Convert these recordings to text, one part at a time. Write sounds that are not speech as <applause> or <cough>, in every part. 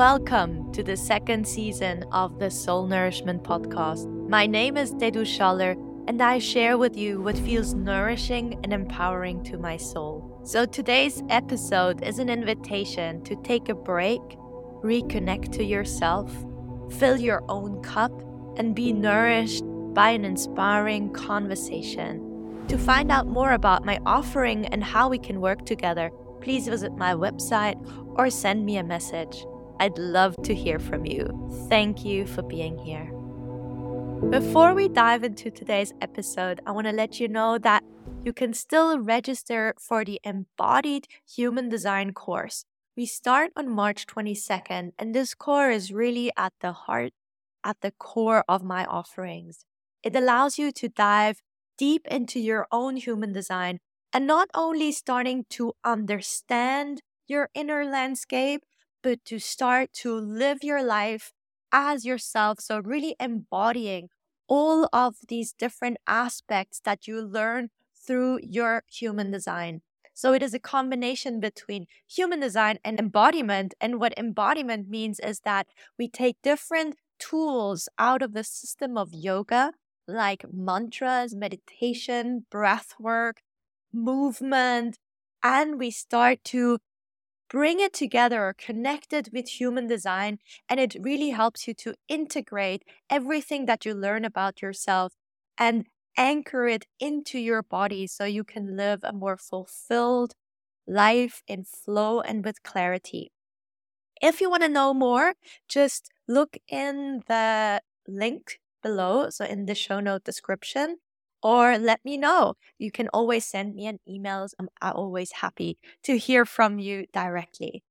Welcome to the second season of the Soul Nourishment Podcast. My name is Deddou Schaller, and I share with you what feels nourishing and empowering to my soul. So, today's episode is an invitation to take a break, reconnect to yourself, fill your own cup, and be nourished by an inspiring conversation. To find out more about my offering and how we can work together, please visit my website or send me a message. I'd love to hear from you. Thank you for being here. Before we dive into today's episode, I want to let you know that you can still register for the Embodied Human Design course. We start on March 22nd, and this core is really at the heart, at the core of my offerings. It allows you to dive deep into your own human design and not only starting to understand your inner landscape, but to start to live your life as yourself. So, really embodying all of these different aspects that you learn through your human design. So, it is a combination between human design and embodiment. And what embodiment means is that we take different tools out of the system of yoga, like mantras, meditation, breath work, movement, and we start to bring it together or connect it with human design. And it really helps you to integrate everything that you learn about yourself and anchor it into your body so you can live a more fulfilled life in flow and with clarity. If you want to know more, just look in the link below, so in the show note description, or let me know. You can always send me an email. I'm always happy to hear from you directly.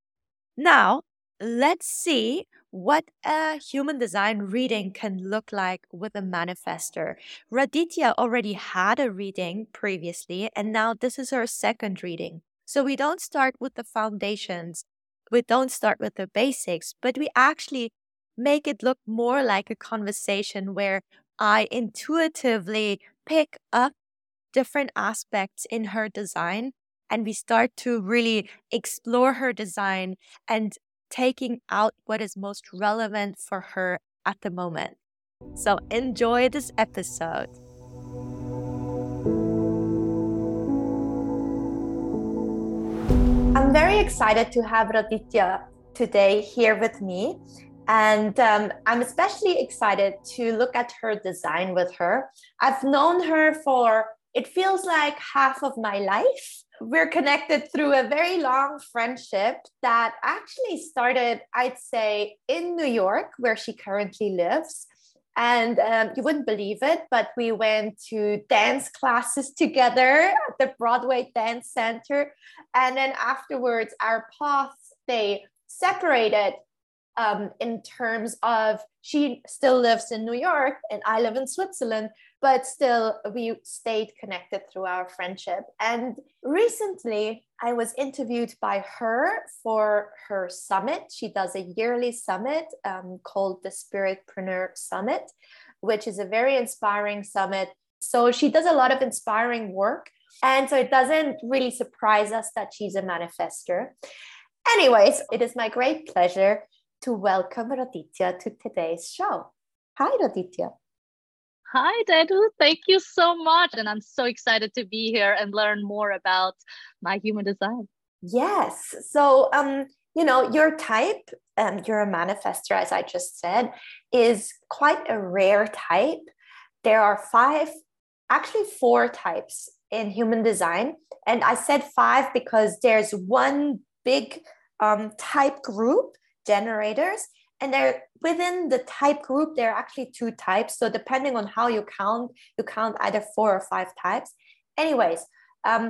Now, let's see what a human design reading can look like with a manifestor. Raditia already had a reading previously, and now this is her second reading. So we don't start with the foundations, we don't start with the basics, but we actually make it look more like a conversation where I intuitively pick up different aspects in her design and we start to really explore her design and taking out what is most relevant for her at the moment. So enjoy this episode. I'm very excited to have Raditia today here with me. And um, I'm especially excited to look at her design with her. I've known her for, it feels like half of my life. We're connected through a very long friendship that actually started, I'd say, in New York, where she currently lives. And um, you wouldn't believe it, but we went to dance classes together at the Broadway Dance Center. And then afterwards, our paths, they separated um, in terms of she still lives in New York and I live in Switzerland, but still we stayed connected through our friendship. And recently I was interviewed by her for her summit. She does a yearly summit um, called the Spiritpreneur Summit, which is a very inspiring summit. So she does a lot of inspiring work. And so it doesn't really surprise us that she's a manifestor. Anyways, it is my great pleasure to welcome Raditia to today's show. Hi, Raditia. Hi, Deddou. Thank you so much. And I'm so excited to be here and learn more about my human design. Yes. So, um, you know, your type, um, you're a manifestor, as I just said, is quite a rare type. There are five, actually, four types in human design. And I said five because there's one big um, type group generators and they're within the type group there are actually two types. So depending on how you count you count either four or five types. Anyways um,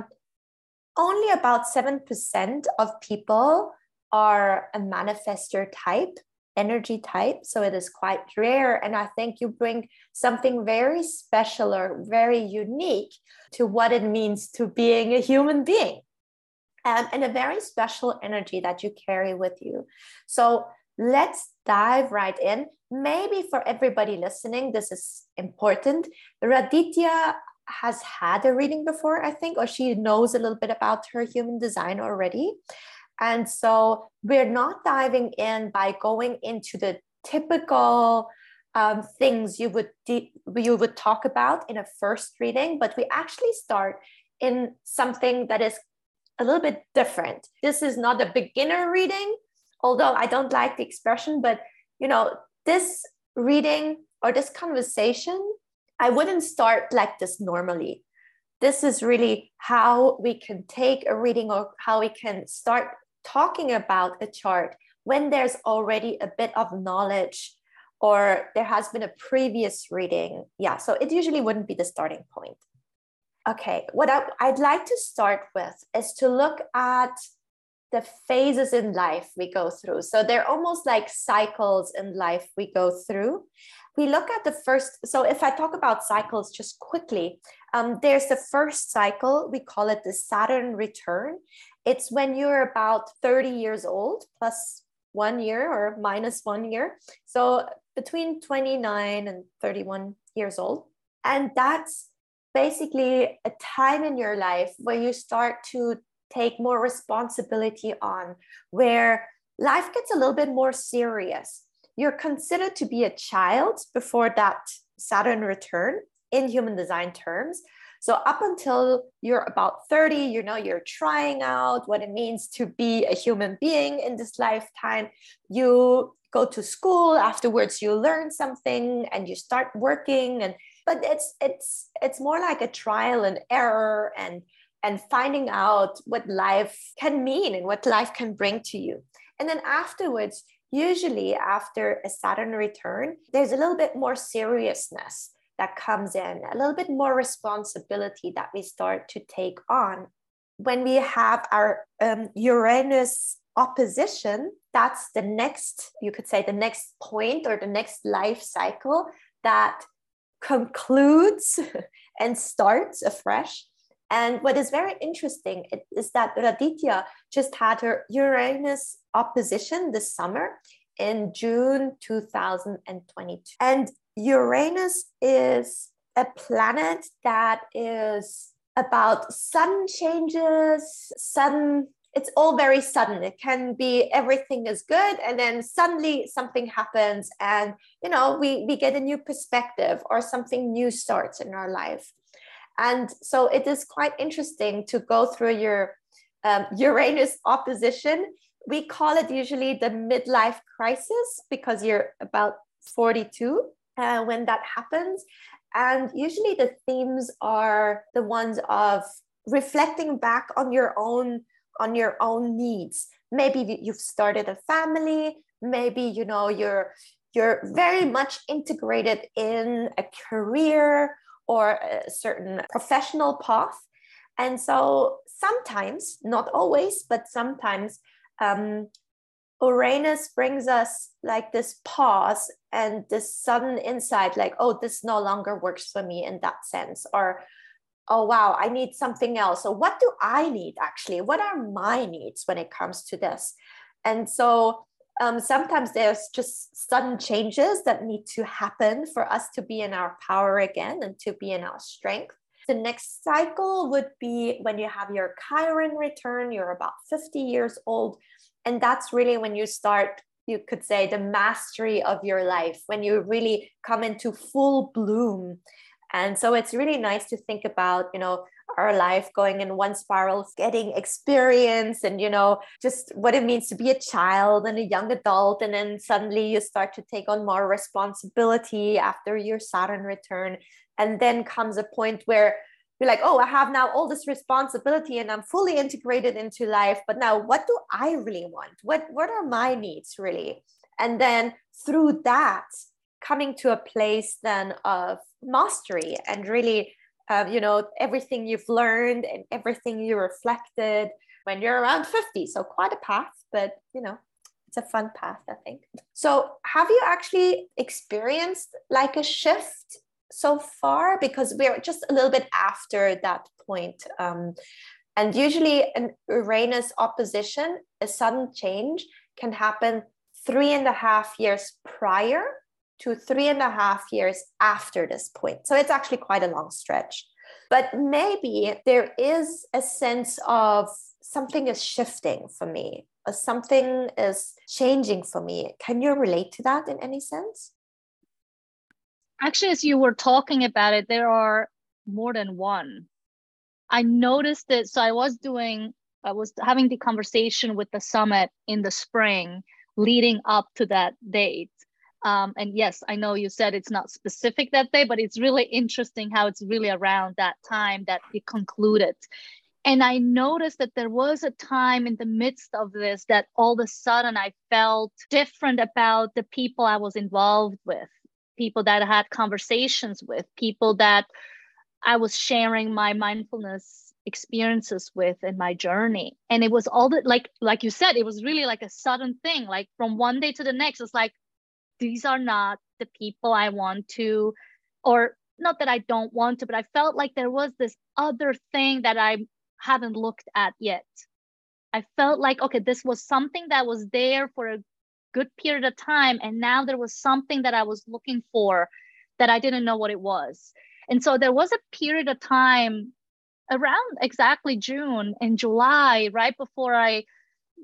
only about 7% of people are a manifestor type energy type. So it is quite rare. And i think you bring something very special or very unique to what it means to being a human being um, and a very special energy that you carry with you. So let's dive right in. Maybe for everybody listening, this is important. Raditia has had a reading before, I think, or she knows a little bit about her human design already. And so we're not diving in by going into the typical um, things you would de- you would talk about in a first reading, but we actually start in something that is a little bit different. This is not a beginner reading, although I don't like the expression, but you know, this reading or this conversation, I wouldn't start like this normally. This is really how we can take a reading or how we can start talking about a chart when there's already a bit of knowledge or there has been a previous reading. Yeah, so it usually wouldn't be the starting point. Okay, what I'd like to start with is to look at the phases in life we go through. So they're almost like cycles in life we go through. We look at the first, so if I talk about cycles just quickly, um, there's the first cycle, we call it the Saturn return. It's when you're about 30 years old, plus one year or minus one year. So between 29 and 31 years old. And that's basically a time in your life where you start to take more responsibility on, where life gets a little bit more serious. You're considered to be a child before that Saturn return in human design terms. So up until you're about 30, you know, you're trying out what it means to be a human being in this lifetime. You go to school, afterwards you learn something and you start working and but it's it's it's more like a trial and error and and finding out what life can mean and what life can bring to you. And then afterwards, usually after a Saturn return, there's a little bit more seriousness that comes in, a little bit more responsibility that we start to take on. When we have our um, Uranus opposition, that's the next, you could say, the next point or the next life cycle that concludes <laughs> and starts afresh. And what is very interesting is that Raditia just had her Uranus opposition this summer in June 2022. And Uranus is a planet that is about sudden changes, sudden it's all very sudden. It can be everything is good and then suddenly something happens and you know we we get a new perspective or something new starts in our life. And so it is quite interesting to go through your um, uranus opposition. We call it usually the midlife crisis because you're about 42 uh, when that happens. And usually the themes are the ones of reflecting back on your own on your own needs. Maybe you've started a family, maybe you know you're you're very much integrated in a career or a certain professional path. And so sometimes, not always, but sometimes um, Uranus brings us like this pause and this sudden insight, like, oh, this no longer works for me in that sense. Or, oh, wow, I need something else. So, what do I need actually? What are my needs when it comes to this? And so, um, sometimes there's just sudden changes that need to happen for us to be in our power again and to be in our strength. The next cycle would be when you have your Chiron return, you're about 50 years old and that's really when you start you could say the mastery of your life when you really come into full bloom and so it's really nice to think about you know our life going in one spiral getting experience and you know just what it means to be a child and a young adult and then suddenly you start to take on more responsibility after your saturn return and then comes a point where you're like, oh, I have now all this responsibility and I'm fully integrated into life. But now what do I really want? What what are my needs really? And then through that, coming to a place then of mastery and really uh, you know everything you've learned and everything you reflected when you're around 50 so quite a path but you know it's a fun path i think. So have you actually experienced like a shift so far? Because we're just a little bit after that point. Um, and usually, an Uranus opposition, a sudden change, can happen three and a half years prior to three and a half years after this point. So it's actually quite a long stretch. But maybe there is a sense of something is shifting for me. uh, something is changing for me. Can you relate to that in any sense? Actually, as you were talking about it, there are more than one. I noticed it. So I was doing, I was having the conversation with the summit in the spring leading up to that date. Um, and yes, I know you said it's not specific that day, but it's really interesting how it's really around that time that it concluded. And I noticed that there was a time in the midst of this that all of a sudden I felt different about the people I was involved with, people that I had conversations with, people that I was sharing my mindfulness experiences with in my journey. And it was all that like like you said, it was really like a sudden thing. Like from one day to the next, it's like these are not the people I want to, or not that I don't want to, but I felt like there was this other thing that I haven't looked at yet. I felt like, okay, this was something that was there for a good period of time. And now there was something that I was looking for that I didn't know what it was. And so there was a period of time around exactly June and July, right before I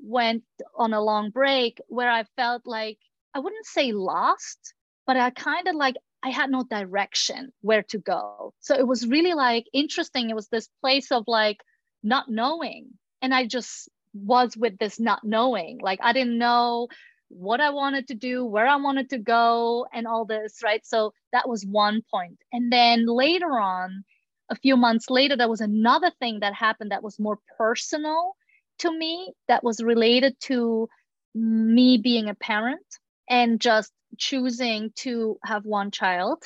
went on a long break, where I felt like I wouldn't say lost, but I kind of like I had no direction where to go. So it was really like interesting. It was this place of like, not knowing. And I just was with this not knowing. Like I didn't know what I wanted to do, where I wanted to go, and all this, right? So that was one point. And then later on, a few months later, there was another thing that happened that was more personal to me, that was related to me being a parent and just choosing to have one child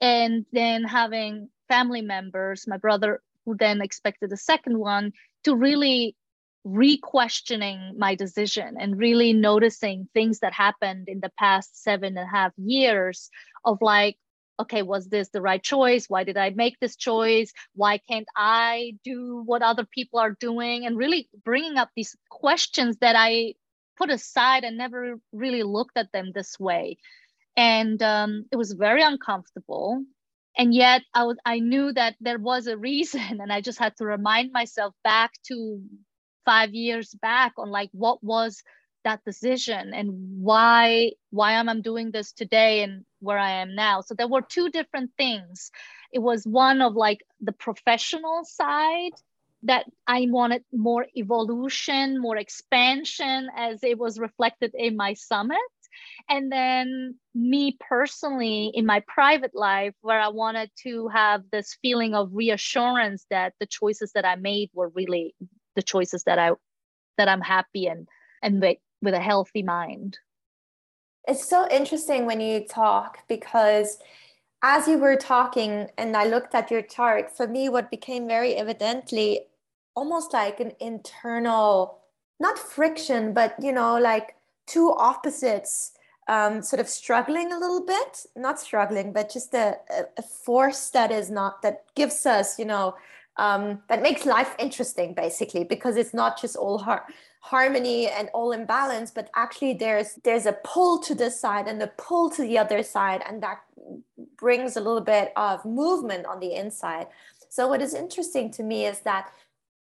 and then having family members. My brother who then expected a second one to really re-questioning my decision and really noticing things that happened in the past seven and a half years of like okay was this the right choice? Why did i make this choice? Why can't i do what other people are doing? And really bringing up these questions that i put aside and never really looked at them this way. And um, it was very uncomfortable. And yet I was I knew that there was a reason <laughs> and I just had to remind myself back to 5 years back on like what was that decision and why why am I doing this today and where I am now? So there were two different things. It was one of like the professional side that I wanted more evolution more expansion as it was reflected in my summit. And then me personally in my private life where i wanted to have this feeling of reassurance that the choices that i made were really the choices that i that i'm happy and and with, with a healthy mind. It's so interesting when you talk because as you were talking and i looked at your chart for me what became very evidently almost like an internal not friction but you know like two opposites um, sort of struggling a little bit, not struggling, but just a, a force that is not, that gives us, you know, um, that makes life interesting basically, because it's not just all har- harmony and all in balance, but actually there's, there's a pull to this side and a pull to the other side. And that brings a little bit of movement on the inside. So what is interesting to me is that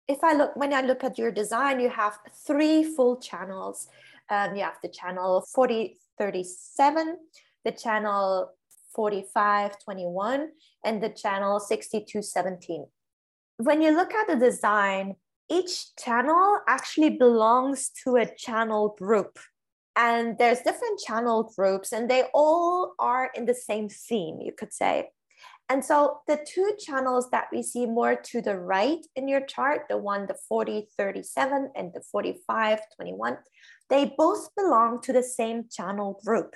if I look, when I look at your design, you have three full channels. Um, you have the channel 40, 37, the channel 4521, and the channel 6217. When you look at the design, each channel actually belongs to a channel group. And there's different channel groups, and they all are in the same theme, you could say. And so the two channels that we see more to the right in your chart, the one, the 4037 and the 4521, they both belong to the same channel group.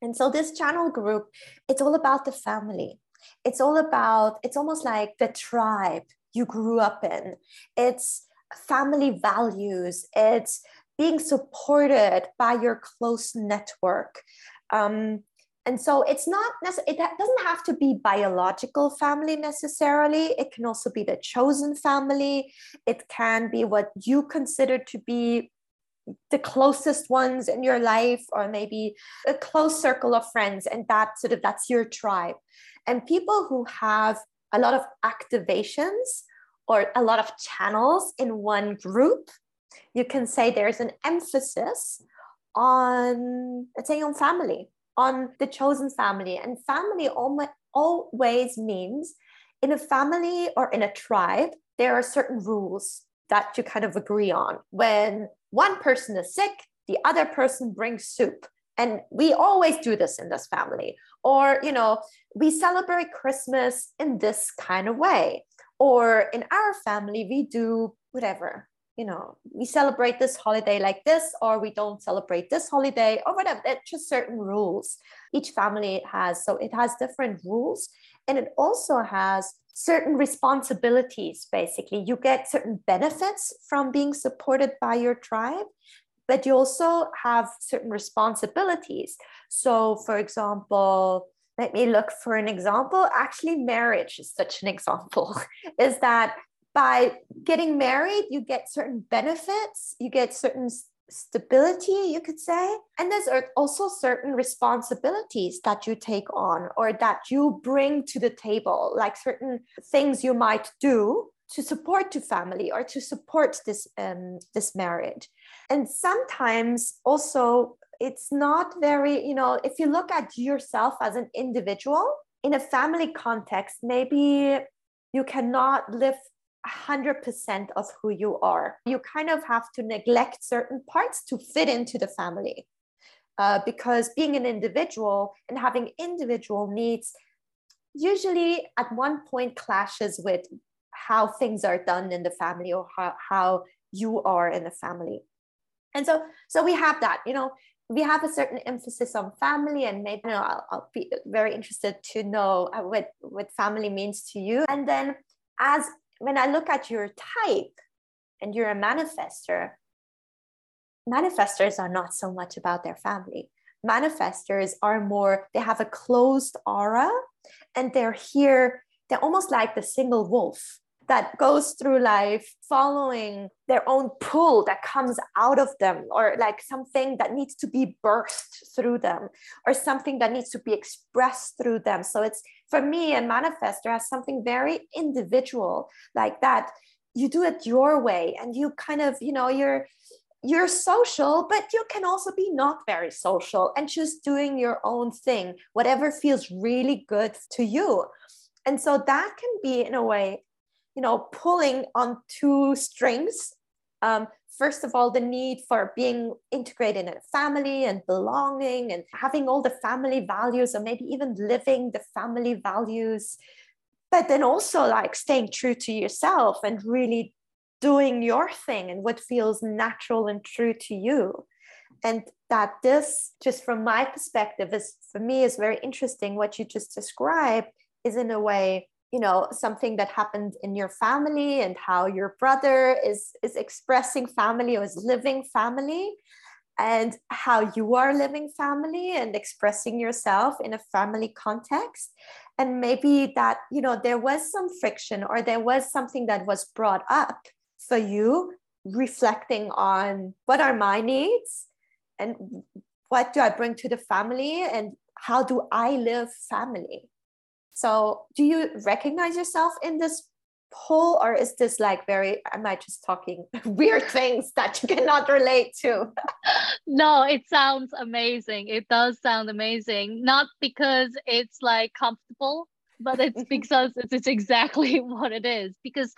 And so this channel group, it's all about the family. It's all about, it's almost like the tribe you grew up in. It's family values. It's being supported by your close network. Um, and so it's not it doesn't have to be biological family necessarily it can also be the chosen family it can be what you consider to be the closest ones in your life or maybe a close circle of friends and that sort of that's your tribe and people who have a lot of activations or a lot of channels in one group you can say there's an emphasis on, let's say, on family, on the chosen family. And family always means in a family or in a tribe, there are certain rules that you kind of agree on. When one person is sick, the other person brings soup. And we always do this in this family. Or, you know, we celebrate Christmas in this kind of way. Or in our family, we do whatever, you know, we celebrate this holiday like this, or we don't celebrate this holiday, or whatever. It's just certain rules. Each family has, so it has different rules. And it also has certain responsibilities, basically. You get certain benefits from being supported by your tribe, but you also have certain responsibilities. So, for example, let me look for an example. Actually, marriage is such an example, <laughs> is that by getting married, you get certain benefits, you get certain stability, you could say. And there's also certain responsibilities that you take on or that you bring to the table, like certain things you might do to support to family or to support this um, this marriage and sometimes also it's not very you know if you look at yourself as an individual in a family context maybe you cannot live 100% of who you are. You kind of have to neglect certain parts to fit into the family. Uh, because being an individual and having individual needs usually at one point clashes with how things are done in the family or how, how you are in the family. And so, so we have that, you know, we have a certain emphasis on family and maybe you know, I'll, I'll be very interested to know uh, what, what family means to you. And then as when I look at your type and you're a manifestor, manifestors are not so much about their family. Manifestors are more, they have a closed aura and they're here, they're almost like the single wolf that goes through life following their own pull that comes out of them or like something that needs to be burst through them or something that needs to be expressed through them. So it's for me a manifestor has something very individual like that. You do it your way and you kind of you know you're you're social but you can also be not very social and just doing your own thing whatever feels really good to you. And so that can be in a way you know pulling on two strings. Um, first of all the need for being integrated in a family and belonging and having all the family values or maybe even living the family values but then also like staying true to yourself and really doing your thing and what feels natural and true to you. And that this just from my perspective is for me is very interesting what you just described is in a way you know something that happened in your family and how your brother is is expressing family or is living family and how you are living family and expressing yourself in a family context. And maybe that you know there was some friction or there was something that was brought up for you reflecting on what are my needs and what do i bring to the family and how do i live family so, do you recognize yourself in this poll, or is this like very, am I just talking <laughs> weird things that you cannot relate to? <laughs> no, it sounds amazing. It does sound amazing. Not because it's like comfortable, but it's mm-hmm. because it's, it's exactly <laughs> what it is. Because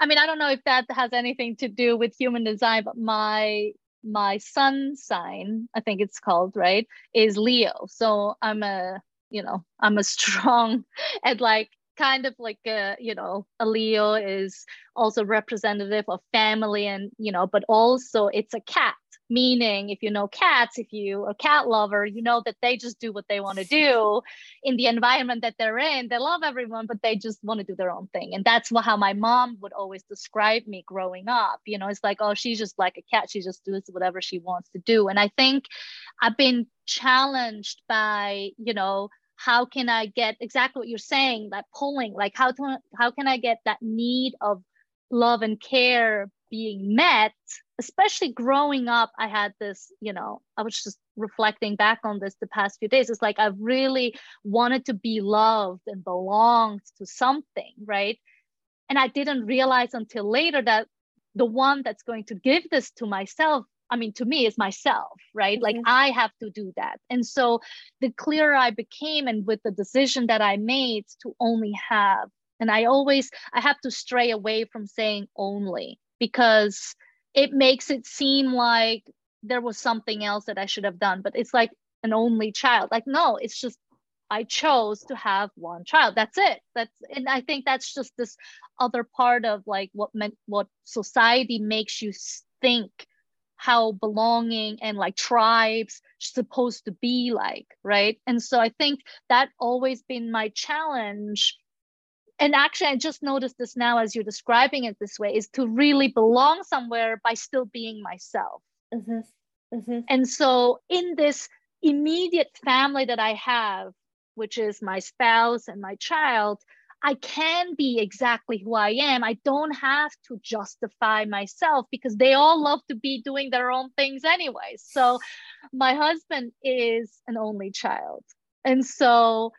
I mean, I don't know if that has anything to do with human design, but my my sun sign, I think it's called, right, is Leo. So I'm a you know i'm a strong <laughs> and like kind of like a you know a leo is also representative of family and you know but also it's a cat. Meaning if you know cats if you a cat lover you know that they just do what they want to do in the environment that they're in. They love everyone but they just want to do their own thing. And that's how my mom would always describe me growing up. You know it's like oh she's just like a cat. She just does whatever she wants to do. And i think i've been challenged by you know how can i get exactly what you're saying that pulling like how to how can i get that need of love and care being met? Especially growing up i had this you know i was just reflecting back on this the past few days. It's like i really wanted to be loved and belonged to something right? And i didn't realize until later that the one that's going to give this to myself I mean, to me, is myself, right? Mm-hmm. Like I have to do that. And so the clearer I became, and with the decision that I made to only have, and I always, I have to stray away from saying only because it makes it seem like there was something else that I should have done. But it's like an only child. Like, no, it's just I chose to have one child. That's it. That's and I think that's just this other part of like what meant what society makes you think how belonging and like tribes supposed to be like, right? And so I think that always been my challenge. And actually, I just noticed this now as you're describing it this way is to really belong somewhere by still being myself. Mm-hmm. Mm-hmm. And so, in this immediate family that I have, which is my spouse and my child, I can be exactly who I am. I don't have to justify myself because they all love to be doing their own things anyway. So my husband is an only child. And so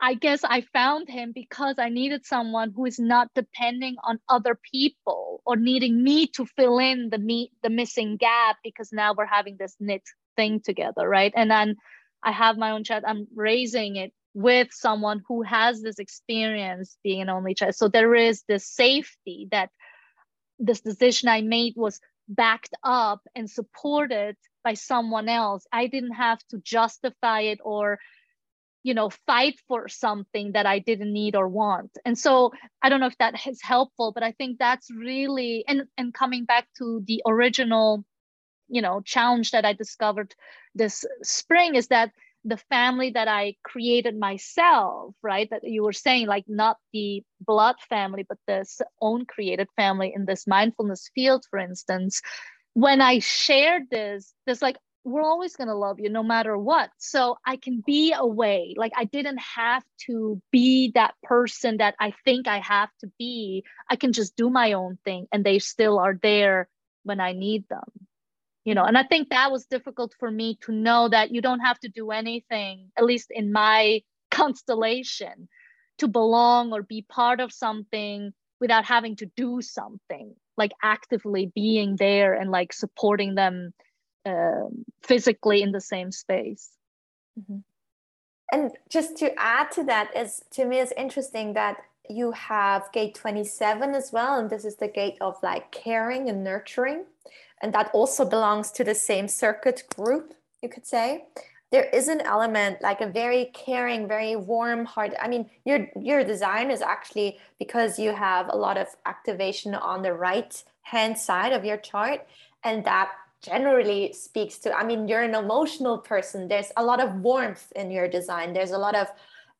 I guess I found him because I needed someone who is not depending on other people or needing me to fill in the me the missing gap because now we're having this knit thing together, right? And then I have my own child. I'm raising it with someone who has this experience being an only child. So there is this safety that this decision I made was backed up and supported by someone else. I didn't have to justify it or you know fight for something that I didn't need or want. And so I don't know if that is helpful, but I think that's really and and coming back to the original you know challenge that I discovered this spring is that the family that I created myself, right? That you were saying, like not the blood family, but this own created family in this mindfulness field, for instance. When I shared this, there's like, we're always going to love you no matter what. So I can be away. Like I didn't have to be that person that I think I have to be. I can just do my own thing and they still are there when I need them you know and i think that was difficult for me to know that you don't have to do anything at least in my <laughs> constellation to belong or be part of something without having to do something like actively being there and like supporting them uh, physically in the same space mm-hmm. and just to add to that is to me it's interesting that you have gate 27 as well and this is the gate of like caring and nurturing and that also belongs to the same circuit group, you could say. There is an element like a very caring, very warm heart. I mean, your your design is actually because you have a lot of activation on the right hand side of your chart, and that generally speaks to. I mean, you're an emotional person. There's a lot of warmth in your design. There's a lot of,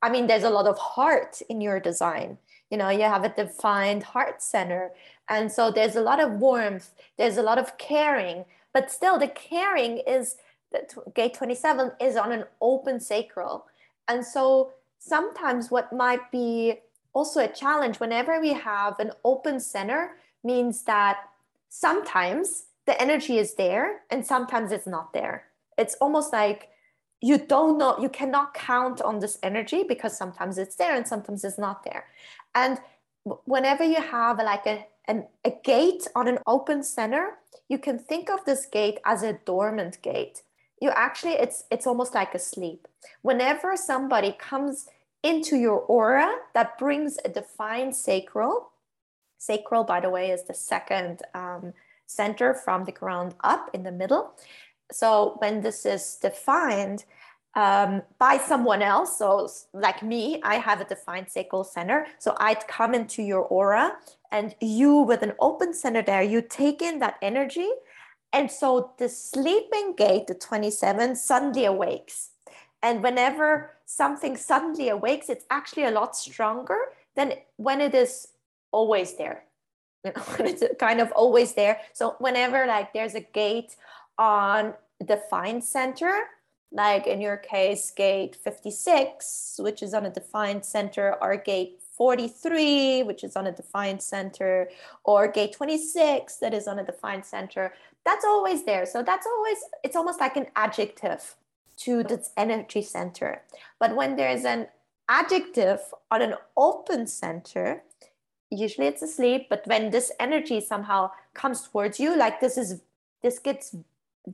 I mean, there's a lot of heart in your design you know you have a defined heart center and so there's a lot of warmth there's a lot of caring but still the caring is that gate 27 is on an open sacral. And so sometimes what might be also a challenge whenever we have an open center means that sometimes the energy is there and sometimes it's not there. It's almost like you don't know you cannot count on this energy because sometimes it's there and sometimes it's not there. And whenever you have like a, an, a gate on an open center, you can think of this gate as a dormant gate. You actually, it's it's almost like a sleep. Whenever somebody comes into your aura that brings a defined sacral, sacral, by the way, is the second um, center from the ground up in the middle. So when this is defined, um, by someone else. So, like me, I have a defined sacral center. So, I'd come into your aura, and you, with an open center there, you take in that energy. And so, the sleeping gate, the 27, suddenly awakes. And whenever something suddenly awakes, it's actually a lot stronger than when it is always there. <laughs> You know, it's kind of always there. So, whenever like there's a gate on the defined center, like in your case, gate 56, which is on a defined center, or gate 43, which is on a defined center, or gate 26, that is on a defined center. That's always there. So that's always, it's almost like an adjective to this energy center. But when there's an adjective on an open center, usually it's asleep but when this energy somehow comes towards you like this is this gets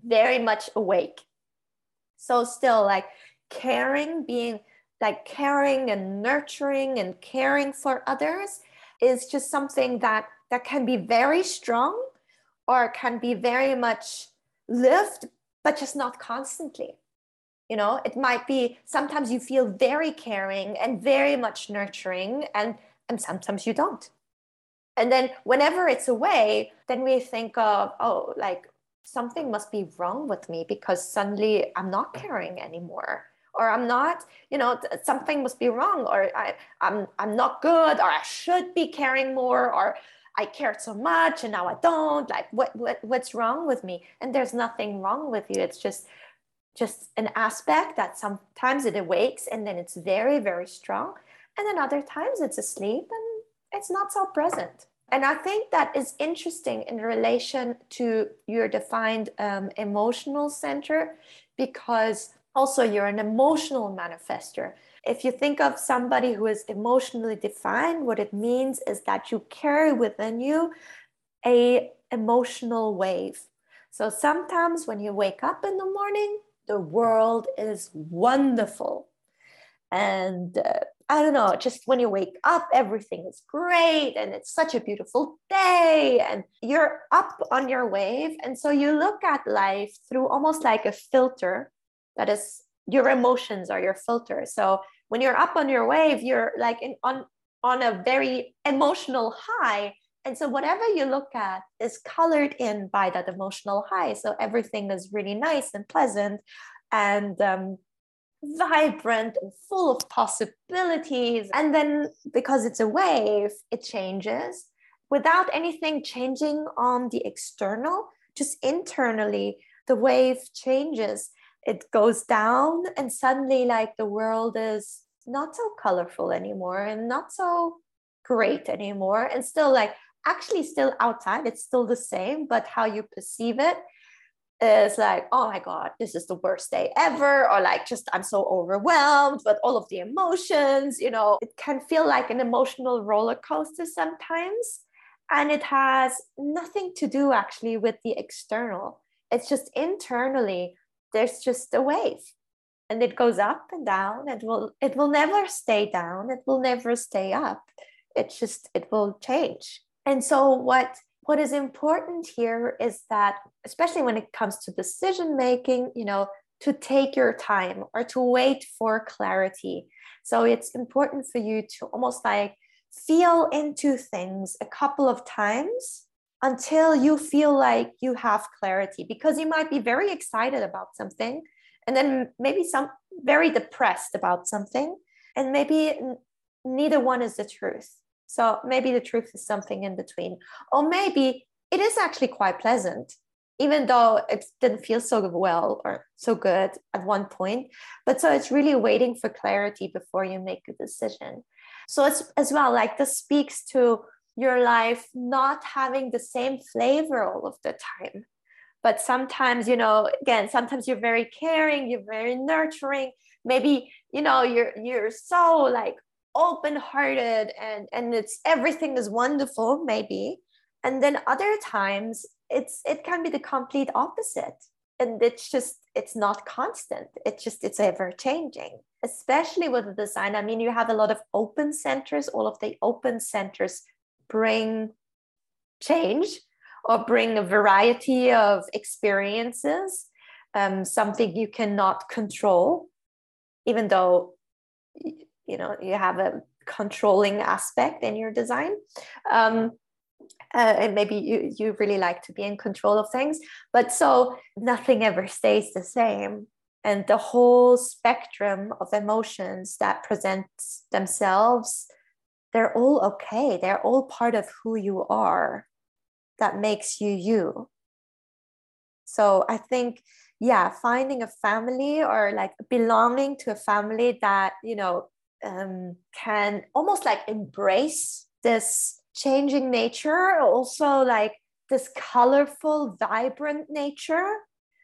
very much awake so still like caring being like caring and nurturing and caring for others is just something that that can be very strong or can be very much lived but just not constantly. You know it might be sometimes you feel very caring and very much nurturing and and sometimes you don't. And then whenever it's away then we think of oh like something must be wrong with me because suddenly i'm not caring anymore. Or i'm not you know something must be wrong. Or I, i'm i'm not good. Or i should be caring more. Or i cared so much and now i don't. Like what, what what's wrong with me? And there's nothing wrong with you. It's just just an aspect that sometimes it awakes and then it's very very strong. And then other times it's asleep and it's not so present and i think that is interesting in relation to your defined um, emotional center because also you're an emotional manifestor. If you think of somebody who is emotionally defined what it means is that you carry within you a emotional wave. So sometimes when you wake up in the morning the world is wonderful and uh, I don't know, just when you wake up, everything is great and it's such a beautiful day and you're up on your wave. And so you look at life through almost like a filter that is your emotions are your filter. So when you're up on your wave, you're like in, on, on a very emotional high. And so whatever you look at is colored in by that emotional high. So everything is really nice and pleasant and um, vibrant and full of possibilities. And then because it's a wave, it changes without anything changing on the external, just internally, the wave changes. It goes down, and suddenly, like the world is not so colorful anymore and not so great anymore. And still, like, actually, still outside, it's still the same, but how you perceive it is like, oh my God, this is the worst day ever, or like just I'm so overwhelmed with all of the emotions. You know, it can feel like an emotional roller coaster sometimes. And it has nothing to do actually with the external. It's just internally, there's just a wave. And it goes up and down. It will it will never stay down. It will never stay up. It just it will change. And so what what is important here is that especially when it comes to decision making you know to take your time or to wait for clarity. So it's important for you to almost like feel into things a couple of times until you feel like you have clarity because you might be very excited about something and then maybe some very depressed about something and maybe neither one is the truth so maybe the truth is something in between. Or maybe it is actually quite pleasant, even though it didn't feel so well or so good at one point. But so it's really waiting for clarity before you make a decision. So it's as well like this speaks to your life not having the same flavor all of the time. But sometimes, you know, again, sometimes you're very caring, you're very nurturing. Maybe, you know, you're you're so like open hearted and and it's everything is wonderful maybe. And then other times it's it can be the complete opposite. And it's just it's not constant. It's just it's ever changing especially with the design. I mean you have a lot of open centers. All of the open centers bring change or bring a variety of experiences um, something you cannot control even though you know you have a controlling aspect in your design. Um, uh, and maybe you you really like to be in control of things but so nothing ever stays the same. And the whole spectrum of emotions that presents themselves they're all okay. They're all part of who you are that makes you you. So i think yeah finding a family or like belonging to a family that you know um, can almost like embrace this changing nature, also like this colorful, vibrant nature,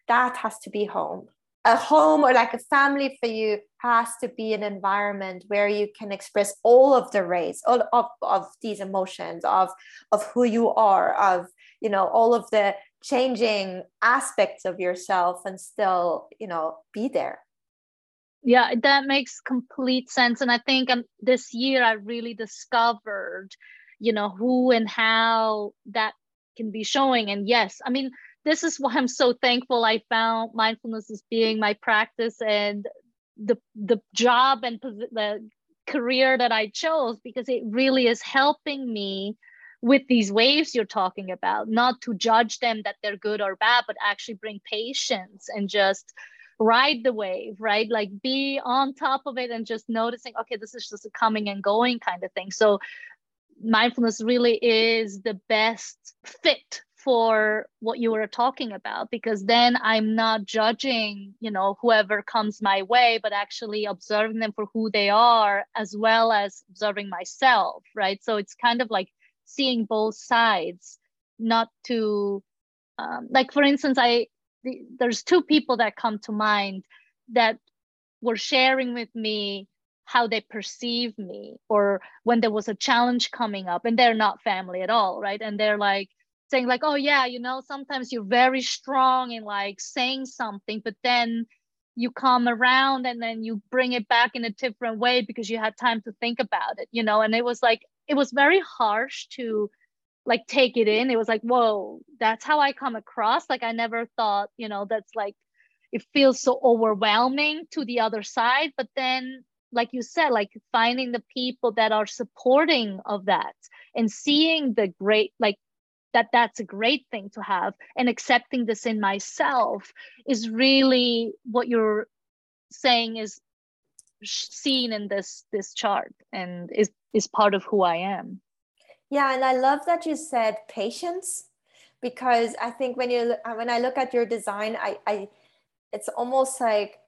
that has to be home. a home or like a family for you has to be an environment where you can express all of the rays all of, of these emotions of of who you are of you know all of the changing aspects of yourself and still you know be there yeah that makes complete sense and i think um, this year i really discovered you know who and how that can be showing and yes i mean this is why i'm so thankful i found mindfulness as being my practice and the the job and the career that i chose because it really is helping me with these waves you're talking about not to judge them that they're good or bad but actually bring patience and just ride the wave right? Like be on top of it and just noticing okay this is just a coming and going kind of thing. So mindfulness really is the best fit for what you were talking about because then i'm not judging you know whoever comes my way but actually observing them for who they are as well as observing myself right? So it's kind of like seeing both sides not to um, like for instance i the, there's two people that come to mind that were sharing with me how they perceive me or when there was a challenge coming up and they're not family at all right? And they're like saying like oh yeah you know sometimes you're very strong in like saying something but then you come around and then you bring it back in a different way because you had time to think about it you know? And it was like it was very harsh to like take it in. It was like whoa that's how i come across. Like i never thought you know that's like it feels so overwhelming to the other side. But then like you said like finding the people that are supporting of that and seeing the great like that that's a great thing to have and accepting this in myself is really what you're saying is seen in this this chart and is is part of who I am. Yeah, and I love that you said patience because I think when you when I look at your design, I, I it's almost like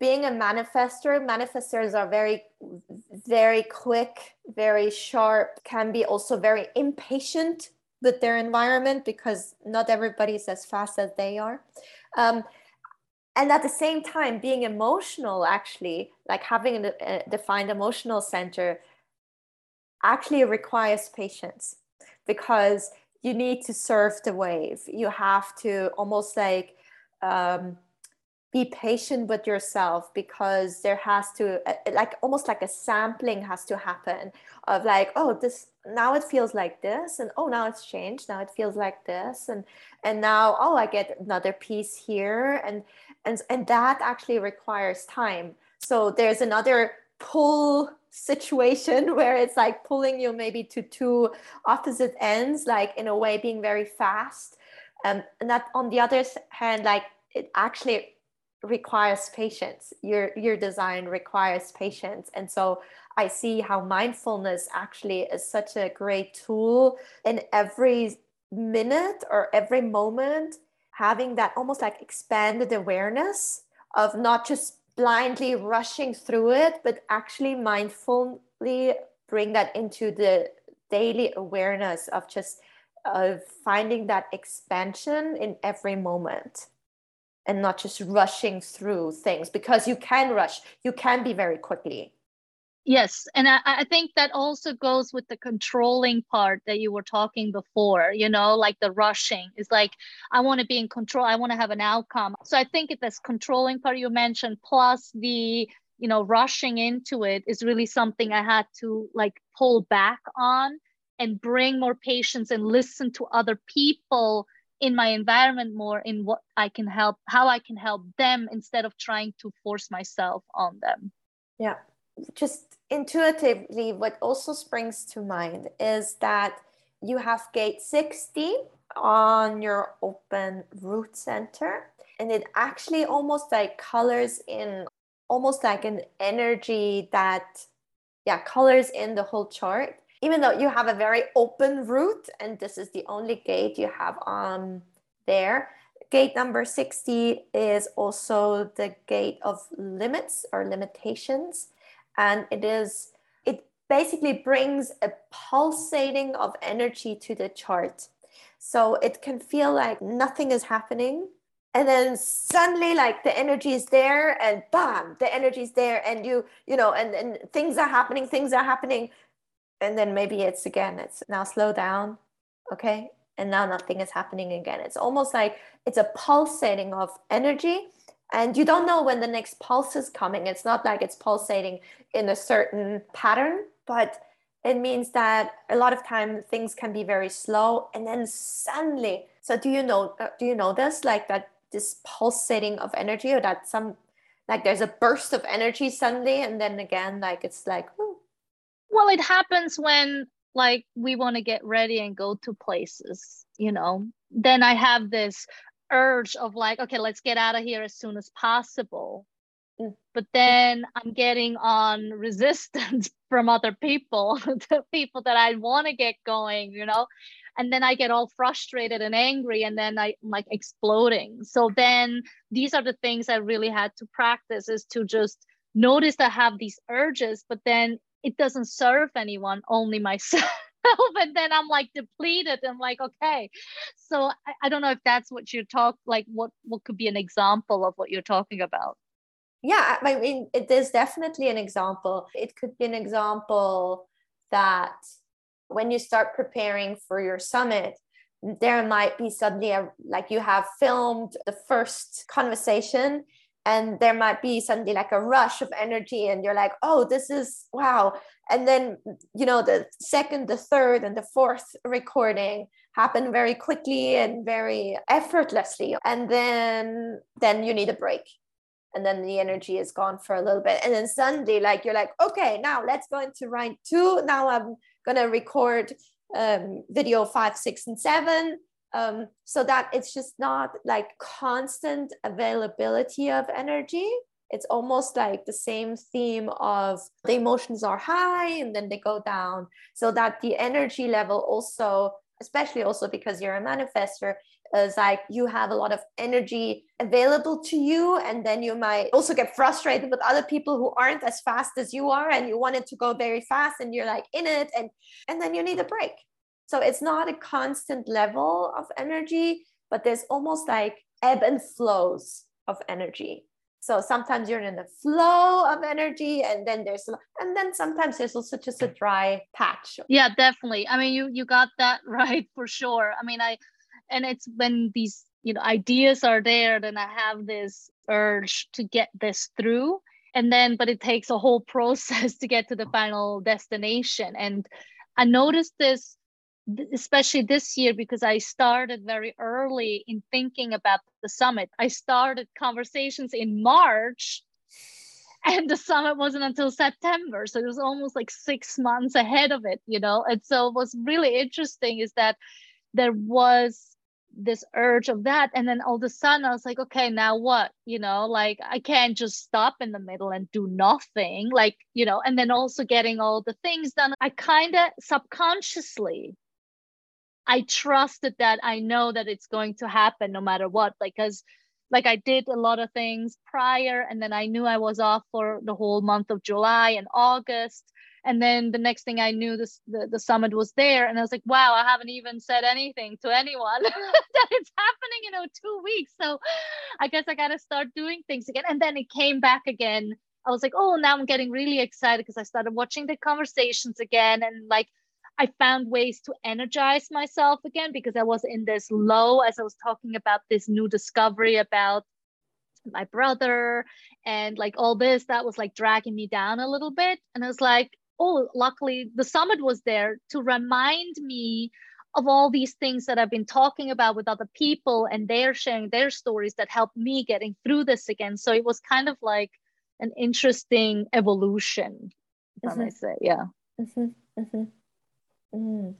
being a manifestor. Manifestors are very very quick, very sharp, can be also very impatient with their environment because not everybody's as fast as they are. Um, and at the same time, being emotional, actually, like having a, a defined emotional center, actually requires patience because you need to surf the wave. You have to almost like um, be patient with yourself because there has to like almost like a sampling has to happen of like oh this now it feels like this and oh now it's changed now it feels like this and and now oh i get another piece here and and and that actually requires time so there's another pull situation <laughs> where it's like pulling you maybe to two opposite ends like in a way being very fast. Um, and that on the other hand like it actually requires patience. Your your design requires patience. And so i see how mindfulness actually is such a great tool in every minute or every moment having that almost like expanded awareness of not just blindly rushing through it, but actually mindfully bring that into the daily awareness of just of finding that expansion in every moment and not just rushing through things because you can rush you can be very quickly Yes, and I, I think that also goes with the controlling part that you were talking before, you know, like the rushing is like, I want to be in control, I want to have an outcome. So I think this controlling part you mentioned, plus the, you know, rushing into it is really something I had to like pull back on and bring more patience and listen to other people in my environment more in what I can help, how I can help them instead of trying to force myself on them. Yeah just intuitively, what also springs to mind is that you have gate 60 on your open root center, and it actually almost like colors in almost like an energy that, yeah, colors in the whole chart. Even though you have a very open root, and this is the only gate you have on there, gate number 60 is also the gate of limits or limitations and it is it basically brings a pulsating of energy to the chart. So it can feel like nothing is happening. And then suddenly like the energy is there and bam the energy is there. And you you know and, and things are happening things are happening. And then maybe it's again it's now slow down okay? And now nothing is happening again. It's almost like it's a pulsating of energy and you don't know when the next pulse is coming. It's not like it's pulsating in a certain pattern but it means that a lot of time things can be very slow. And then suddenly so do you know uh, do you know this? Like that this pulsating of energy or that some like there's a burst of energy suddenly and then again like it's like well it happens when like we want to get ready and go to places you know? Then i have this urge of like okay let's get out of here as soon as possible. Mm. but then i'm getting on resistance <laughs> from other people <laughs> the people that i want to get going you know? And then i get all frustrated and angry and then i'm like exploding. So then these are the things i really had to practice is to just notice that i have these urges but then it doesn't serve anyone only myself <laughs> <laughs> and then i'm like depleted and like okay. So I, I don't know if that's what you talk like what what could be an example of what you're talking about. Yeah i mean it is definitely an example. It could be an example that when you start preparing for your summit there might be suddenly a like you have filmed the first conversation and there might be suddenly like a rush of energy and you're like oh this is wow. And then you know the second the third and the fourth recording happen very quickly and very effortlessly and then then you need a break and then the energy is gone for a little bit. And then suddenly like you're like okay now let's go into round two. Now i'm to record um, video five, six, and seven. Um, so that it's just not like constant availability of energy. It's almost like the same theme of the emotions are high and then they go down. So that the energy level also, especially also because you're a manifestor, is like you have a lot of energy available to you and then you might also get frustrated with other people who aren't as fast as you are and you want it to go very fast and you're like in it and and then you need a break so it's not a constant level of energy but there's almost like ebb and flows of energy. So sometimes you're in the flow of energy and then there's and then sometimes there's also just a dry patch. Yeah definitely. I mean you you got that <laughs> right for sure. I mean i and it's when these you know ideas are there then i have this urge to get this through. And then but it takes a whole <laughs> process to get to the final destination. And i noticed this especially this year because i started very early in thinking about the summit. I started conversations in march and the summit wasn't until september so it was almost like six months ahead of it you know? And so what's really interesting is that there was this urge of that and then all of a sudden i was like okay now what? You know like i can't just stop in the middle and do nothing like you know? And then also getting all the things done i kind of subconsciously i trusted that i know that it's going to happen no matter what Like, because like i did a lot of things prior and then i knew i was off for the whole month of july and august and then the next thing i knew this the, the summit was there and i was like wow i haven't even said anything to anyone <laughs> that it's happening you know two weeks. So i guess i gotta start doing things again and then it came back again. I was like oh now i'm getting really excited because i started watching the conversations again and like I found ways to energize myself again because I was in this low as I was talking about this new discovery about my brother and like all this that was like dragging me down a little bit and I was like oh, luckily the summit was there to remind me of all these things that I've been talking about with other people and they're sharing their stories that helped me getting through this again. So it was kind of like an interesting evolution, if mm-hmm. I may say. Yeah. Mm-hmm. Mm-hmm. Mm.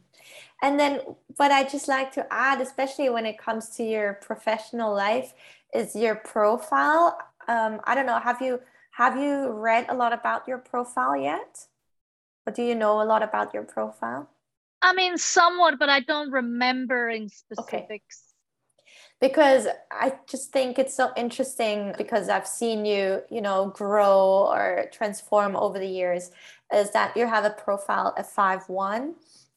And then what I just like to add, especially when it comes to your professional life, is your profile. Um, I don't know. Have you have you read a lot about your profile yet? Or do you know a lot about your profile? I mean, somewhat, but I don't remember in specifics. Okay. Because I just think it's so interesting because I've seen you, you know, grow or transform over the years. Is that you have a profile of five one,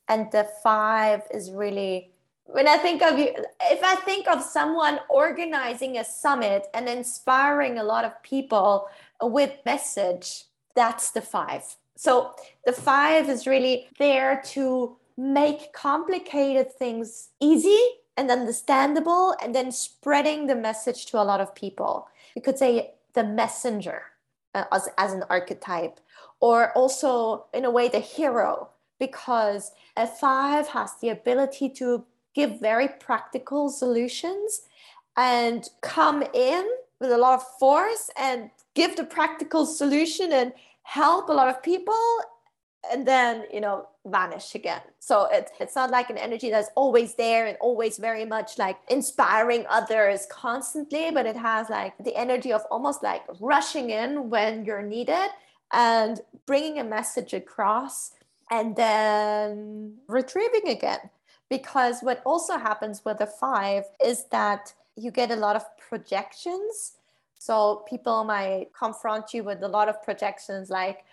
and the five is really when I think of you, if I think of someone organizing a summit and inspiring a lot of people with message, that's the five. So the five is really there to make complicated things easy and understandable and then spreading the message to a lot of people. You could say the messenger uh, as, as an archetype, or also in a way the hero, because a five has the ability to give very practical solutions and come in with a lot of force and give the practical solution and help a lot of people and then you know vanish again. So it's it's not like an energy that's always there and always very much like inspiring others constantly but it has like the energy of almost like rushing in when you're needed and bringing a message across and then retrieving again. Because what also happens with a five is that you get a lot of projections. So people might confront you with a lot of projections like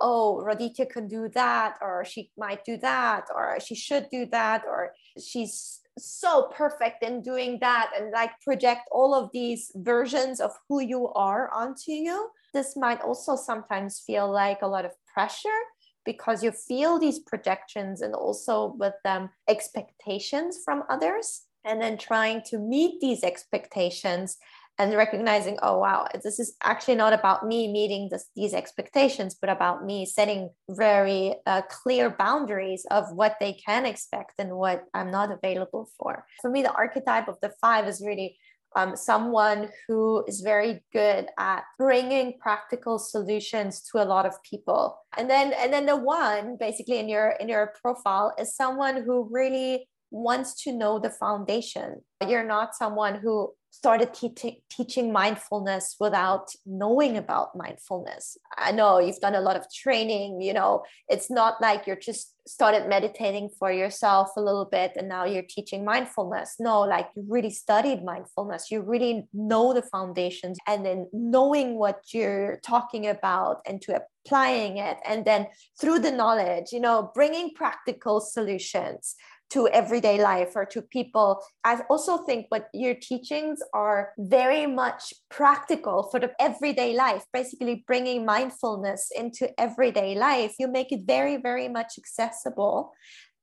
oh, Raditia can do that, or she might do that, or she should do that, or she's so perfect in doing that, and like project all of these versions of who you are onto you. This might also sometimes feel like a lot of pressure because you feel these projections and also with them expectations from others and then trying to meet these expectations and recognizing oh wow this is actually not about me meeting this, these expectations but about me setting very uh, clear boundaries of what they can expect and what i'm not available for. For me the archetype of the five is really um, someone who is very good at bringing practical solutions to a lot of people. And then and then the one basically in your in your profile is someone who really wants to know the foundation. You're not someone who started te- teaching mindfulness without knowing about mindfulness. I know you've done a lot of training, you know, it's not like you're just started meditating for yourself a little bit and now you're teaching mindfulness. No, like you really studied mindfulness. You really know the foundations and then knowing what you're talking about and to applying it and then through the knowledge, you know, bringing practical solutions to everyday life or to people. I also think what your teachings are very much practical for the everyday life, basically bringing mindfulness into everyday life. You make it very, very much accessible.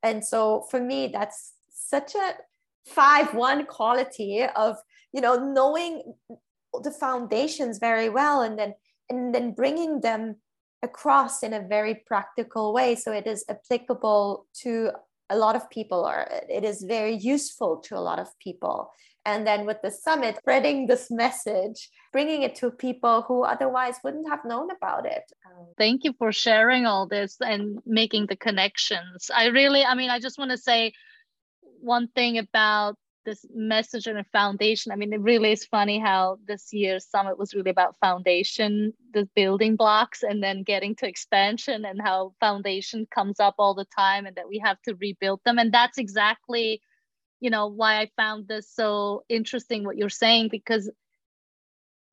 And so for me, that's such a 5 1 quality of, you know, knowing the foundations very well and then and then bringing them across in a very practical way so it is applicable to a lot of people or it is very useful to a lot of people. And then with the summit spreading this message bringing it to people who otherwise wouldn't have known about it. Um, thank you for sharing all this and making the connections. I really i mean i just want to say one thing about this message and a foundation. I mean, it really is funny how this year's summit was really about foundation, the building blocks, and then getting to expansion and how foundation comes up all the time and that we have to rebuild them. And that's exactly, you know, why I found this so interesting what you're saying, because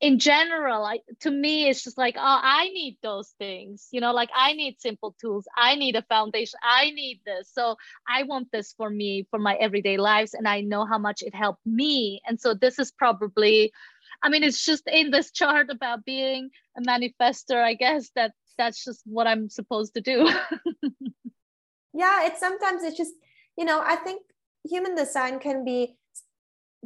in general I, to me it's just like oh i need those things. You know like i need simple tools. I need a foundation. I need this. So i want this for me for my everyday lives and i know how much it helped me. And so this is probably i mean it's just in this chart about being a manifestor i guess that that's just what i'm supposed to do. <laughs> Yeah it's sometimes it's just you know i think human design can be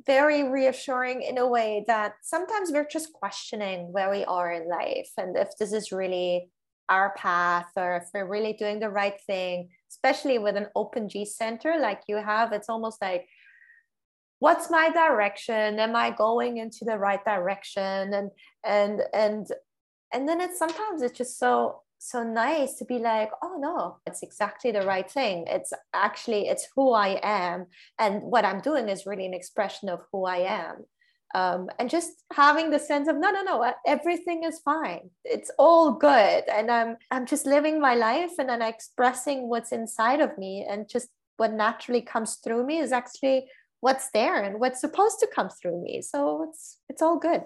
very reassuring in a way that sometimes we're just questioning where we are in life and if this is really our path or if we're really doing the right thing, especially with an open G center like you have. It's almost like, what's my direction? Am I going into the right direction? And and and and then it's sometimes it's just so so nice to be like oh no it's exactly the right thing. It's actually it's who i am and what i'm doing is really an expression of who i am. Um, and just having the sense of no no no everything is fine. It's all good and i'm i'm just living my life and then expressing what's inside of me and just what naturally comes through me is actually what's there and what's supposed to come through me. So it's it's all good.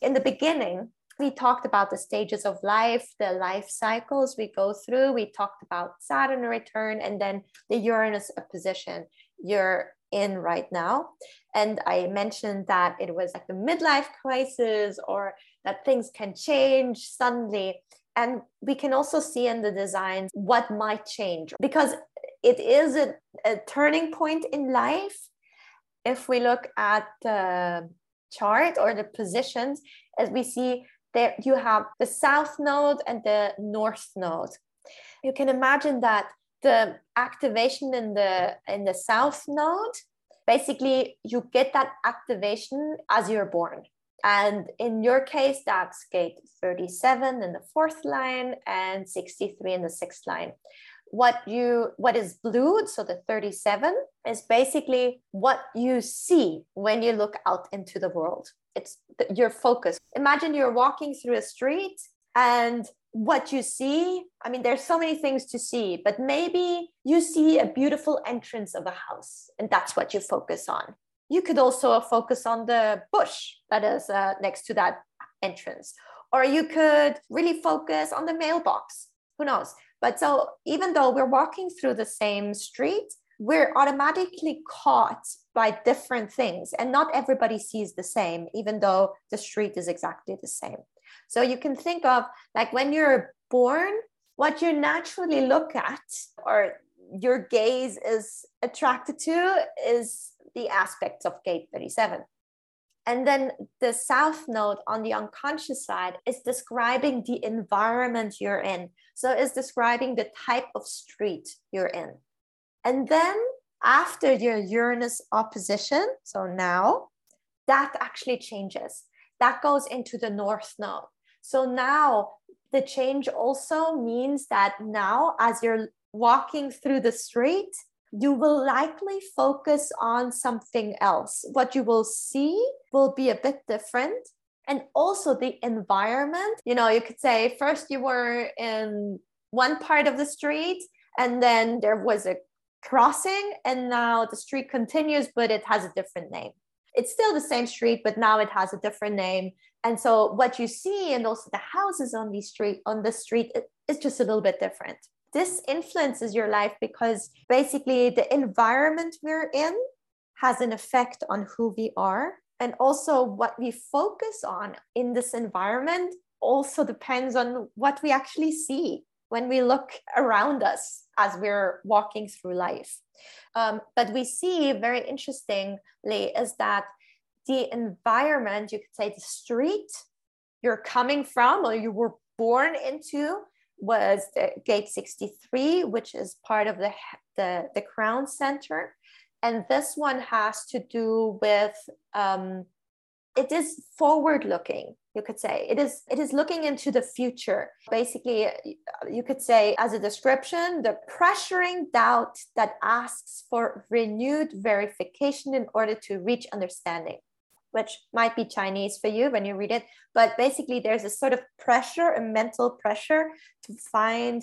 In the beginning we talked about the stages of life, the life cycles we go through. We talked about Saturn return and then the Uranus opposition. you're in right now. And I mentioned that it was like the midlife crisis or that things can change suddenly. And we can also see in the designs what might change because it is a, a turning point in life. If we look at the chart or the positions, as we see there, you have the south node and the north node. You can imagine that the activation in the in the south node basically you get that activation as you're born. And in your case that's gate 37 in the fourth line and 63 in the sixth line. What you what is blue so the 37 is basically what you see when you look out into the world it's your focus. Imagine you're walking through a street and what you see i mean there's so many things to see but maybe you see a beautiful entrance of a house and that's what you focus on. You could also focus on the bush that is uh, next to that entrance or you could really focus on the mailbox. Who knows? But so even though we're walking through the same street we're automatically caught by different things and not everybody sees the same even though the street is exactly the same so you can think of like when you're born, what you naturally look at or your gaze is attracted to is the aspects of gate 37. And then the south node on the unconscious side is describing the environment you're in. So it's describing the type of street you're in. And then after your Uranus opposition, so now, that actually changes. That goes into the north node. So now the change also means that now, as you're walking through the street, you will likely focus on something else. What you will see will be a bit different. And also the environment. You know, you could say first you were in one part of the street, and then there was a crossing, and now the street continues, but it has a different name it's still the same street, but now it has a different name. And so what you see and also the houses on the street on the street is just a little bit different. This influences your life because basically the environment we're in has an effect on who we are. And also what we focus on in this environment also depends on what we actually see when we look around us as we're walking through life. Um, but we see very interestingly is that the environment, you could say the street you're coming from or you were born into was gate 63, which is part of the, the, the crown center. And this one has to do with um, it is forward looking you could say. It is it is looking into the future. Basically you could say as a description the pressuring doubt that asks for renewed verification in order to reach understanding which might be chinese for you when you read it but basically there's a sort of pressure a mental pressure to find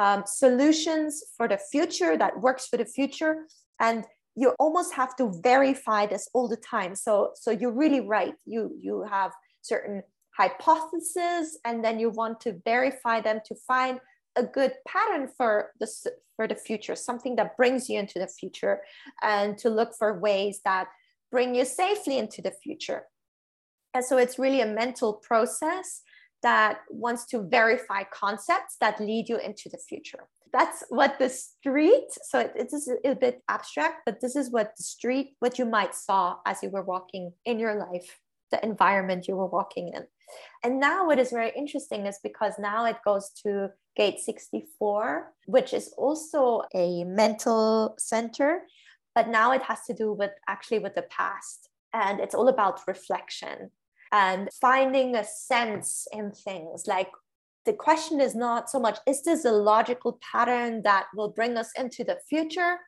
um, solutions for the future that works for the future. And you almost have to verify this all the time. So so you're really right. You you have certain hypotheses and then you want to verify them to find a good pattern for the for the future something that brings you into the future and to look for ways that bring you safely into the future. And so it's really a mental process that wants to verify concepts that lead you into the future. That's what the street so it, it is a, a bit abstract but this is what the street what you might saw as you were walking in your life the environment you were walking in and now what is very interesting is because now it goes to gate 64 which is also a mental center but now it has to do with actually with the past. And it's all about reflection and finding a sense in things. Like the question is not so much is this a logical pattern that will bring us into the future?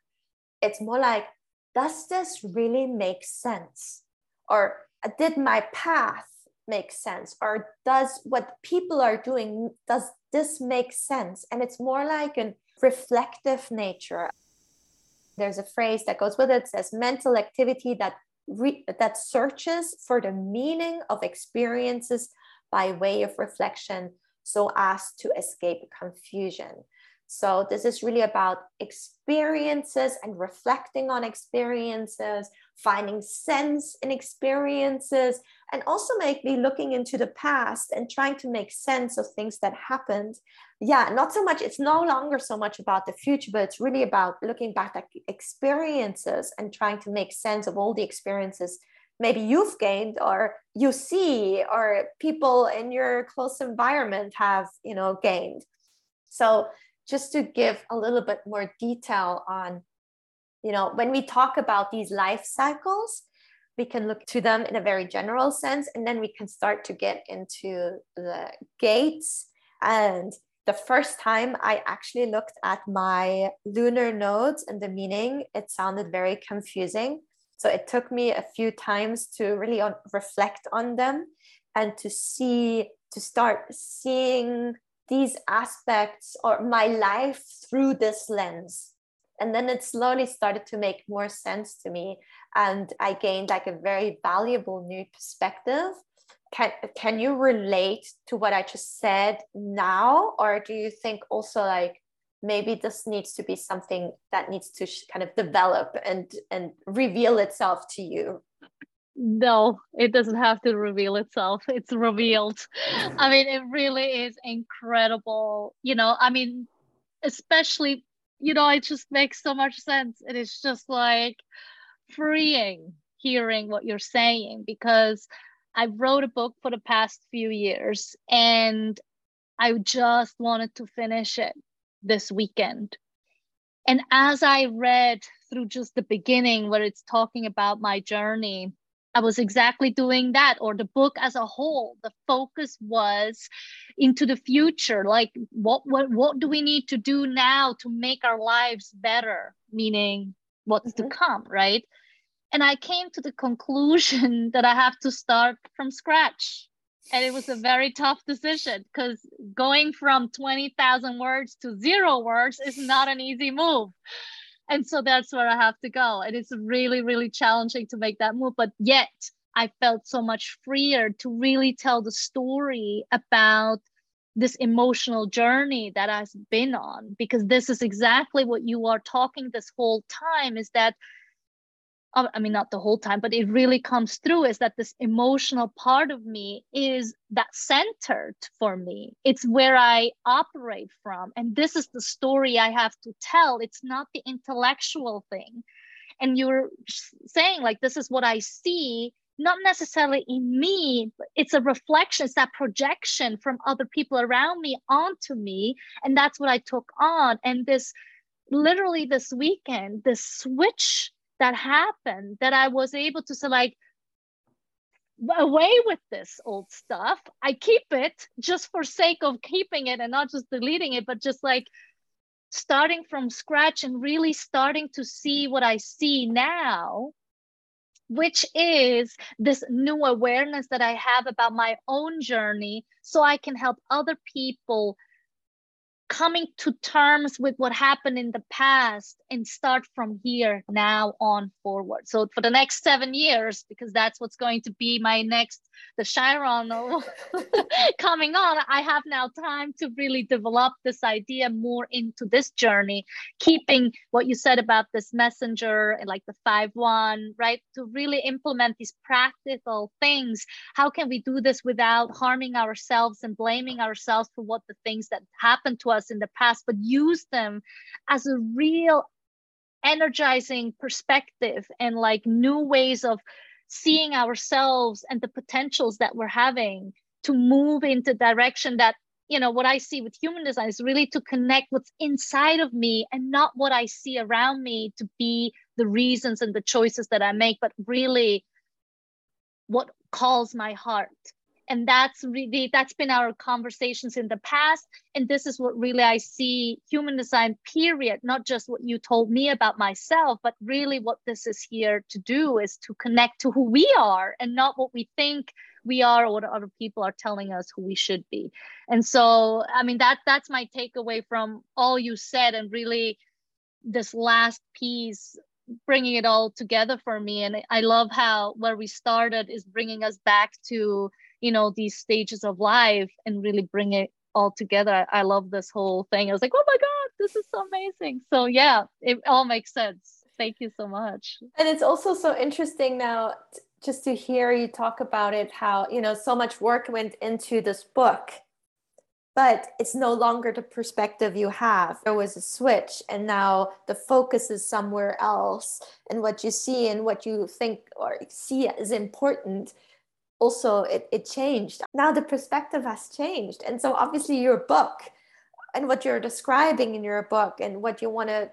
It's more like does this really make sense? Or did my path make sense? Or does what people are doing does this make sense? And it's more like a reflective nature. There's a phrase that goes with it, it says mental activity that re- that searches for the meaning of experiences by way of reflection so as to escape confusion. So this is really about experiences and reflecting on experiences, finding sense in experiences, and also maybe looking into the past and trying to make sense of things that happened. Yeah, not so much, it's no longer so much about the future, but it's really about looking back at experiences and trying to make sense of all the experiences maybe you've gained or you see or people in your close environment have you know gained so just to give a little bit more detail on, you know, when we talk about these life cycles, we can look to them in a very general sense, and then we can start to get into the gates. And the first time I actually looked at my lunar nodes and the meaning, it sounded very confusing. So it took me a few times to really on, reflect on them and to see, to start seeing these aspects or my life through this lens and then it slowly started to make more sense to me. And i gained like a very valuable new perspective. Can can you relate to what i just said now? Or do you think also like maybe this needs to be something that needs to kind of develop and and reveal itself to you? No it doesn't have to reveal itself. It's revealed. I mean it really is incredible. You know i mean especially you know it just makes so much sense. And it is just like freeing hearing what you're saying because i wrote a book for the past few years and i just wanted to finish it this weekend. And as i read through just the beginning where it's talking about my journey I was exactly doing that, or the book as a whole. The focus was into the future, like what what what do we need to do now to make our lives better? Meaning, what's mm-hmm. to come, right? And I came to the conclusion <laughs> that I have to start from scratch. And it was a very tough decision because going from 20,000 words to zero words is not an easy move and so that's where I have to go. And it's really, really challenging to make that move. But yet I felt so much freer to really tell the story about this emotional journey that I've been on, because this is exactly what you are talking this whole time is that I mean, not the whole time, but it really comes through is that this emotional part of me is that centered for me. It's where I operate from. And this is the story I have to tell. It's not the intellectual thing. And you're saying, like, this is what I see, not necessarily in me, but it's a reflection, it's that projection from other people around me onto me. And that's what I took on. And this literally this weekend, this switch that happened that I was able to say like away with this old stuff. I keep it just for sake of keeping it and not just deleting it, but just like starting from scratch and really starting to see what I see now, which is this new awareness that I have about my own journey so I can help other people coming to terms with what happened in the past and start from here now on forward. So for the next seven years, because that's what's going to be my next, the Chiron <laughs> coming on, I have now time to really develop this idea more into this journey, keeping what you said about this messenger and like the 5-1, right? To really implement these practical things. How can we do this without harming ourselves and blaming ourselves for what the things that happened to us in the past, but use them as a real energizing perspective and like new ways of seeing ourselves and the potentials that we're having to move into direction that you know what i see with human design is really to connect what's inside of me and not what i see around me to be the reasons and the choices that i make but really what calls my heart and that's really that's been our conversations in the past. And this is what really i see human design period not just what you told me about myself but really what this is here to do is to connect to who we are and not what we think we are or what other people are telling us who we should be. And so i mean that that's my takeaway from all you said and really this last piece bringing it all together for me. And i love how where we started is bringing us back to you know these stages of life and really bring it all together i love this whole thing i was like oh my god this is so amazing. So yeah, it all makes sense. Thank you so much. And it's also so interesting now just to hear you talk about it, how, you know, so much work went into this book but it's no longer the perspective you have. There was a switch, and now the focus is somewhere else. And what you see and what you think or see is important also it, it changed. Now the perspective has changed. And so obviously your book and what you're describing in your book and what you want to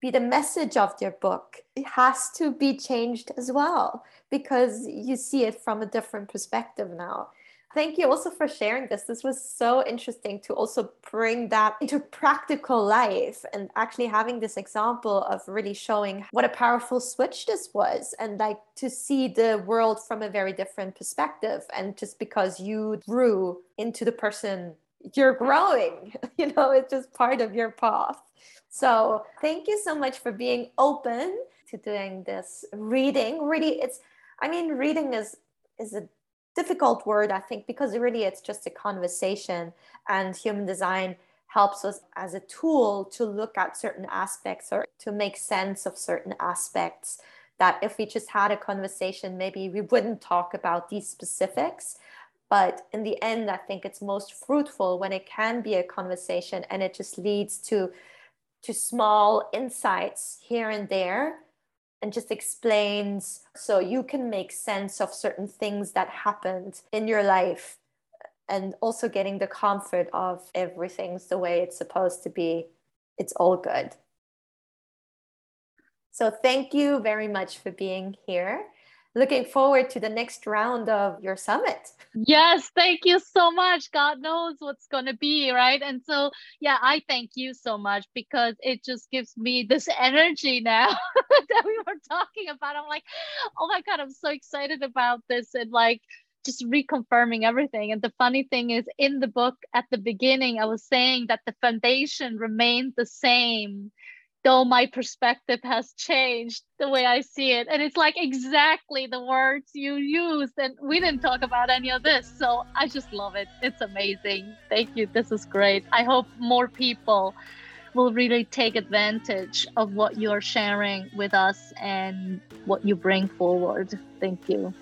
be the message of your book it has to be changed as well because you see it from a different perspective now Thank you also for sharing this. This was so interesting to also bring that into practical life and actually having this example of really showing what a powerful switch this was and like to see the world from a very different perspective. And just because you grew into the person you're growing, <laughs> you know, it's just part of your path. So thank you so much for being open to doing this reading. Really, it's, I mean, reading is is a difficult word, I think, because really it's just a conversation, and human design helps us as a tool to look at certain aspects or to make sense of certain aspects that if we just had a conversation, maybe we wouldn't talk about these specifics. But in the end, I think it's most fruitful when it can be a conversation and it just leads to to small insights here and there and just explains so you can make sense of certain things that happened in your life and also getting the comfort of everything's the way it's supposed to be. It's all good. So, thank you very much for being here looking forward to the next round of your summit. Yes, thank you so much. God knows what's going to be, right? And so, yeah, I thank you so much because it just gives me this <laughs> energy now <laughs> that we were talking about. I'm like, oh my God, I'm so excited about this. And like, just reconfirming everything. And the funny thing is, in the book at the beginning, I was saying that the foundation remained the same though my perspective has changed the way I see it. And it's like exactly the words you used. And we didn't talk about any of this. So I just love it. It's amazing. Thank you. This is great. I hope more people will really take advantage of what you're sharing with us and what you bring forward. Thank you.